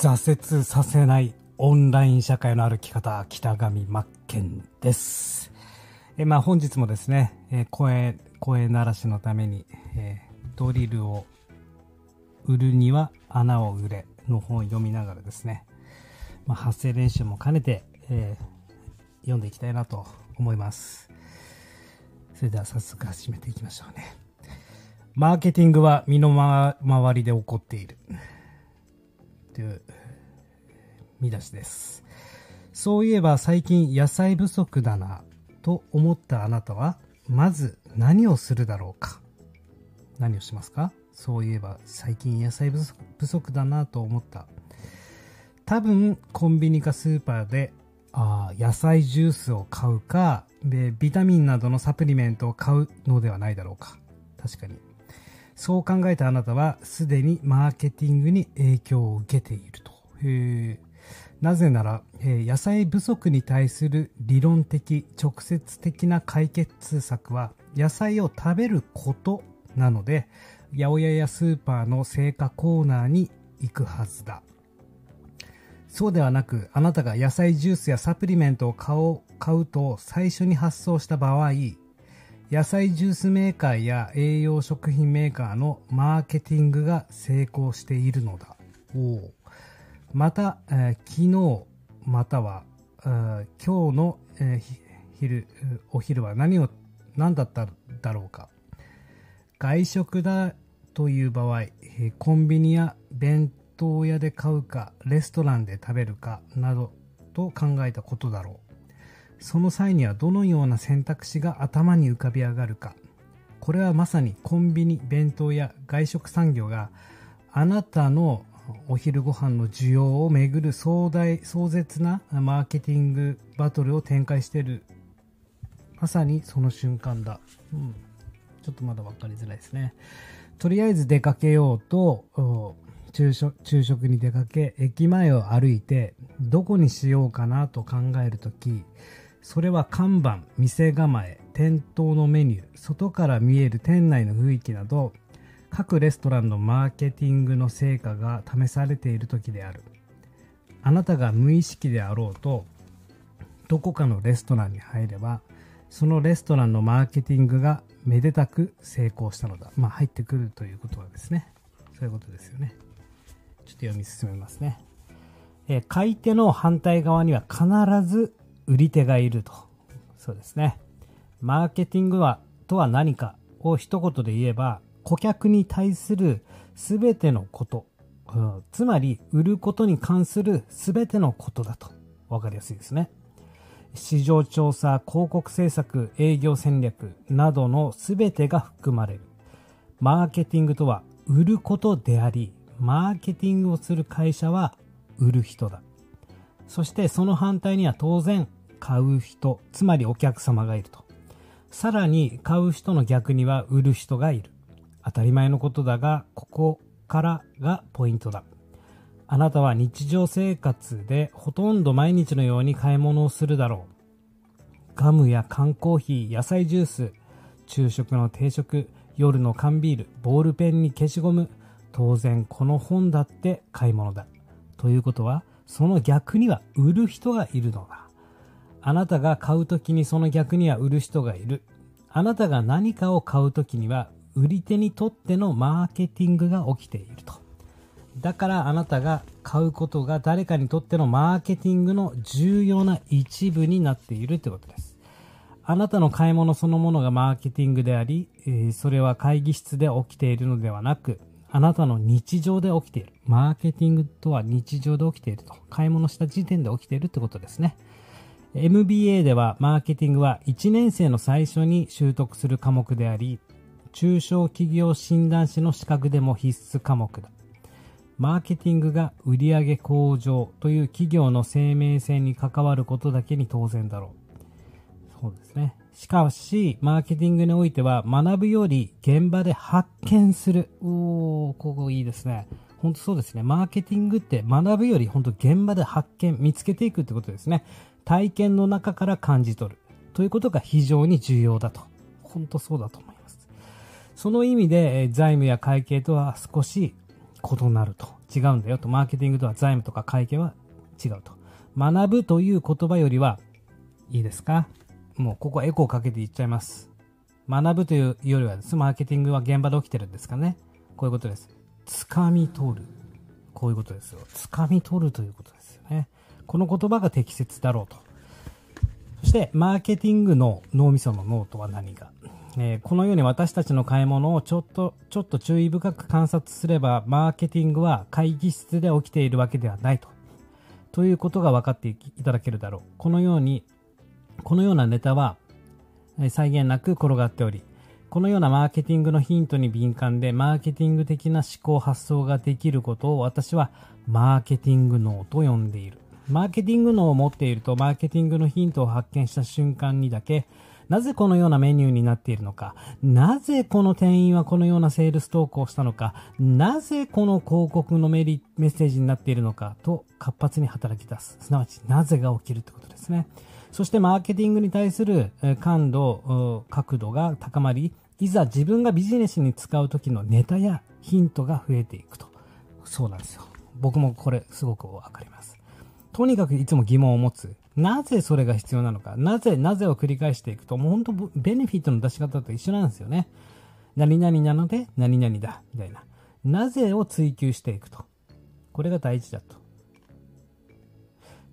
挫折させないオンライン社会の歩き方、北上真剣です。えまあ、本日もですね、え声、声鳴らしのために、えドリルを売るには穴を売れの本を読みながらですね、まあ、発声練習も兼ねて、えー、読んでいきたいなと思います。それでは早速始めていきましょうね。マーケティングは身の回りで起こっている。という見出しです。そういえば最近野菜不足だなと思ったあなたは、まず何をするだろうか？何をしますか？そういえば最近野菜不足だなと思った。多分コンビニかスーパーであ野菜ジュースを買うかでビタミンなどのサプリメントを買うのではないだろうか確かにそう考えたあなたはすでにマーケティングに影響を受けていると。なぜなら、え野菜不足に対する理論的直接的な解決策は野菜を食べることなので八百屋やスーパーの青果コーナーに行くはずだ。そうではなくあなたが野菜ジュースやサプリメントを買う買うと最初に発想した場合野菜ジュースメーカーや栄養食品メーカーのマーケティングが成功しているのだ。また、えー、昨日または、えー、今日の、えー、昼お昼は何を何だっただろうか。外食だという場合コンビニや弁当屋で買うかレストランで食べるかなどと考えたことだろうその際にはどのような選択肢が頭に浮かび上がるか。これはまさにコンビニ弁当や外食産業があなたのお昼ご飯の需要をめぐる壮大壮絶なマーケティングバトルを展開している。まさにその瞬間だ、うん、ちょっとまだ分かりづらいですね。とりあえず出かけようと昼食昼食に出かけ駅前を歩いてどこにしようかなと考えるときそれは看板店構え店頭のメニュー外から見える店内の雰囲気など各レストランのマーケティングの成果が試されている時である。あなたが無意識であろうとどこかのレストランに入ればそのレストランのマーケティングがめでたく成功したのだ。まあ入ってくるということはですね。そういうことですよね。ちょっと読み進めますね、え、買い手の反対側には必ず売り手がいるとそうですねマーケティングはとは何かを一言で言えば顧客に対する全てのこと、うん、つまり売ることに関する全てのことだと分かりやすいですね。市場調査、広告政策、営業戦略などの全てが含まれる。マーケティングとは売ることであり、マーケティングをする会社は売る人だ。そしてその反対には当然買う人、つまりお客様がいると。さらに買う人の逆には売る人がいる。当たり前のことだが、ここからがポイントだ。あなたは日常生活でほとんど毎日のように買い物をするだろう。ガムや缶コーヒー、野菜ジュース、昼食の定食、夜の缶ビール、ボールペンに消しゴム、当然この本だって買い物だ。ということは、その逆には売る人がいるのだ。あなたが買う時にその逆には売る人がいる。あなたが何かを買う時には売り手にとってのマーケティングが起きていると。だからあなたが買うことが誰かにとってのマーケティングの重要な一部になっているということです。あなたの買い物そのものがマーケティングであり、それは会議室で起きているのではなく、あなたの日常で起きている。マーケティングとは日常で起きていると。買い物した時点で起きているってことですね。MBA ではマーケティングは1年生の最初に習得する科目であり、中小企業診断士の資格でも必須科目だ。マーケティングが売上向上という企業の生命線に関わることだけに当然だろう。そうですね。しかし、マーケティングにおいては学ぶより現場で発見する。おー、ここいいですね。本当そうですね。マーケティングって学ぶより本当現場で発見、見つけていくってことですね。体験の中から感じ取る。ということが非常に重要だと。本当そうだと思います。その意味で、財務や会計とは少し異なると。違うんだよと。マーケティングとは財務とか会計は違うと。学ぶという言葉よりは、いいですか？もうここはエコーかけて言っちゃいます。学ぶというよりはです、ねマーケティングは現場で起きてるんですかね。こういうことです。掴み取る。こういうことですよ。掴み取るということですよね。この言葉が適切だろうと。そして、マーケティングの脳みその脳とは何か。えー、このように私たちの買い物をちょっと、ちょっと注意深く観察すれば、マーケティングは会議室で起きているわけではないと。ということが分かっていただけるだろう。このように、このようなネタは、際限なく転がっており、このようなマーケティングのヒントに敏感で、マーケティング的な思考発想ができることを私はマーケティング脳と呼んでいる。マーケティング脳を持っていると、マーケティングのヒントを発見した瞬間にだけ、なぜこのようなメニューになっているのか、なぜこの店員はこのようなセールストークをしたのか、なぜこの広告のメリメッセージになっているのかと活発に働き出す。すなわち、なぜが起きるということですね。そしてマーケティングに対する感度、角度が高まり、いざ自分がビジネスに使う時のネタやヒントが増えていくと。そうなんですよ。僕もこれすごくわかります。とにかくいつも疑問を持つ。なぜそれが必要なのか。なぜ、なぜを繰り返していくと、もう本当ベネフィットの出し方と一緒なんですよね。何々なので何々だ。みたいな。なぜを追求していくと。これが大事だと。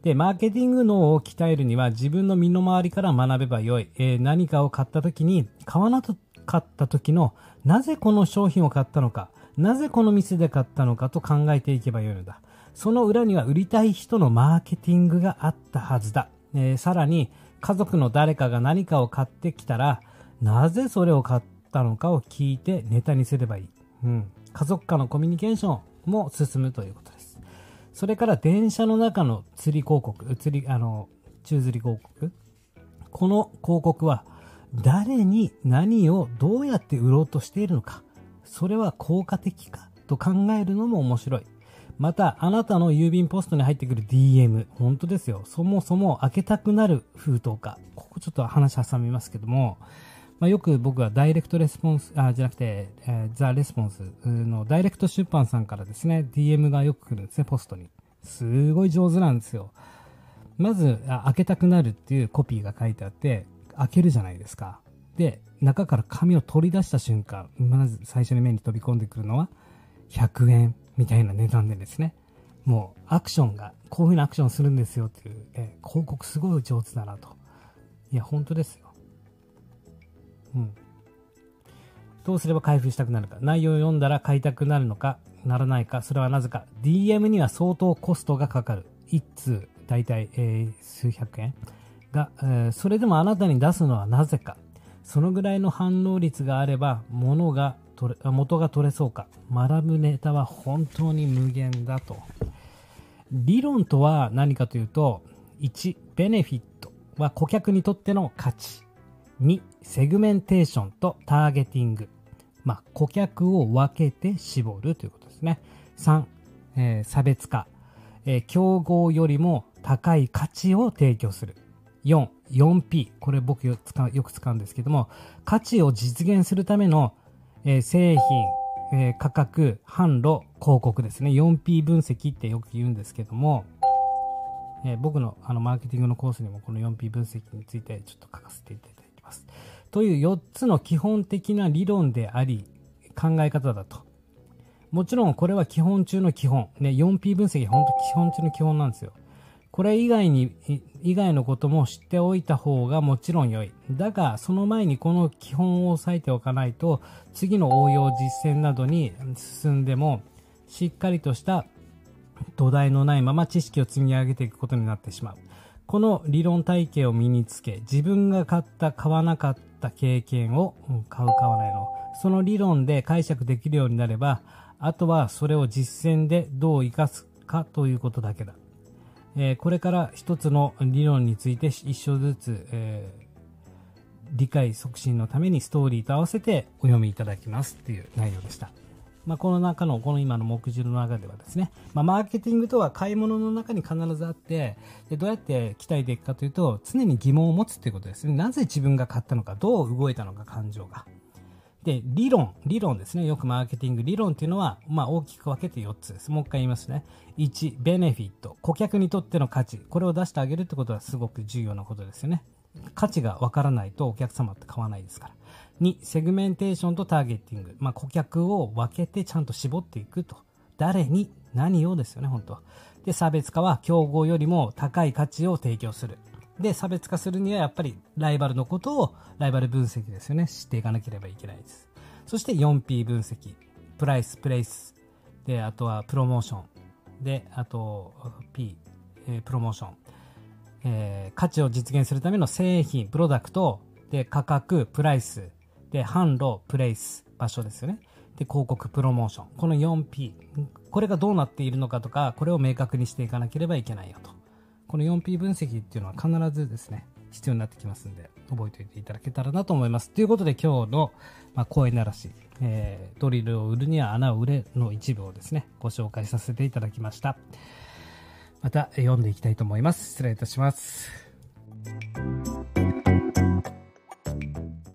で、マーケティング脳を鍛えるには自分の身の回りから学べばよい。えー、何かを買った時に、買わなかった時の、なぜこの商品を買ったのか。なぜこの店で買ったのかと考えていけばよいのだ。その裏には売りたい人のマーケティングがあったはずだ。えー、さらに、家族の誰かが何かを買ってきたら、なぜそれを買ったのかを聞いてネタにすればいい。うん。家族間のコミュニケーションも進むということです。それから電車の中の釣り広告、釣り、あの、宙吊り広告。この広告は誰に何をどうやって売ろうとしているのか。それは効果的かと考えるのも面白い。また、あなたの郵便ポストに入ってくる DM。本当ですよ。そもそも開けたくなる封筒か。ここちょっと話挟みますけども、まあ、よく僕はダイレクトレスポンス、あ、じゃなくて、えー、ザ・レスポンスのダイレクト出版さんからですね、DM がよく来るんですね、ポストに。すごい上手なんですよ。まず、開けたくなるっていうコピーが書いてあって、開けるじゃないですか。で、中から紙を取り出した瞬間、まず最初に目に飛び込んでくるのは、100円みたいな値段でですね、もうアクションが、こういうふうなアクションするんですよっていう、え、広告すごい上手だなと。いや、本当ですよ。うん。どうすれば開封したくなるか。内容を読んだら買いたくなるのか、ならないか。それはなぜか。DM には相当コストがかかる。1通、だいたい、えー、数百円。が、えー、それでもあなたに出すのはなぜか。そのぐらいの反応率があれば、物が取れ元が取れそうか。学ぶネタは本当に無限だと。理論とは何かというと1ベネフィットは顧客にとっての価値2セグメンテーションとターゲティング。まあ、顧客を分けて絞るということですね。3、えー、差別化、えー、競合よりも高い価値を提供する。4、4P。これ僕よく使うんですけども、価値を実現するためのえー、製品、えー、価格、販路、広告ですね。4P 分析ってよく言うんですけども、えー、僕のあのマーケティングのコースにもこの 4P 分析についてちょっと書かせていただきます。という4つの基本的な理論であり、考え方だと。もちろんこれは基本中の基本。ね、4P 分析本当基本中の基本なんですよ。これ以外に、以外のことも知っておいた方がもちろん良い。だが、その前にこの基本を押さえておかないと、次の応用実践などに進んでも、しっかりとした土台のないまま知識を積み上げていくことになってしまう。この理論体系を身につけ、自分が買った、買わなかった経験を、買う、買わないの、その理論で解釈できるようになれば、あとはそれを実践でどう活かすかということだけだ。えー、これから一つの理論について一章ずつ、えー、理解促進のためにストーリーと合わせてお読みいただきますっていう内容でした。まあ、この中の、この今の目次の中ではですね、まあ、マーケティングとは買い物の中に必ずあって、でどうやって鍛えていくかというと、常に疑問を持つということですね。なぜ自分が買ったのか、どう動いたのか、感情が。で、理論、理論ですね。よくマーケティング理論っていうのは、まあ大きく分けて4つです。もう一回言いますね。1、ベネフィット。顧客にとっての価値。これを出してあげるってことはすごく重要なことですよね。価値がわからないとお客様って買わないですから。2、セグメンテーションとターゲティング。まあ顧客を分けてちゃんと絞っていくと。誰に何をですよね、本当はで、差別化は競合よりも高い価値を提供する。で、差別化するにはやっぱりライバルのことを、ライバル分析ですよね。知っていかなければいけないです。そして 4P 分析。プライス、プレイス。で、あとはプロモーション。で、あと P、えー、プロモーション。えー、価値を実現するための製品、プロダクト。で、価格、プライス。で、販路、プレイス、場所ですよね。で、広告、プロモーション。この 4P。これがどうなっているのかとか、これを明確にしていかなければいけないよと。この 4P 分析っていうのは必ずですね、必要になってきますんで、覚えておいていただけたらなと思います。ということで今日の、まあ、声ならし、えー、ドリルを売るには穴を売れの一部をですね、ご紹介させていただきました。また読んでいきたいと思います。失礼いたします。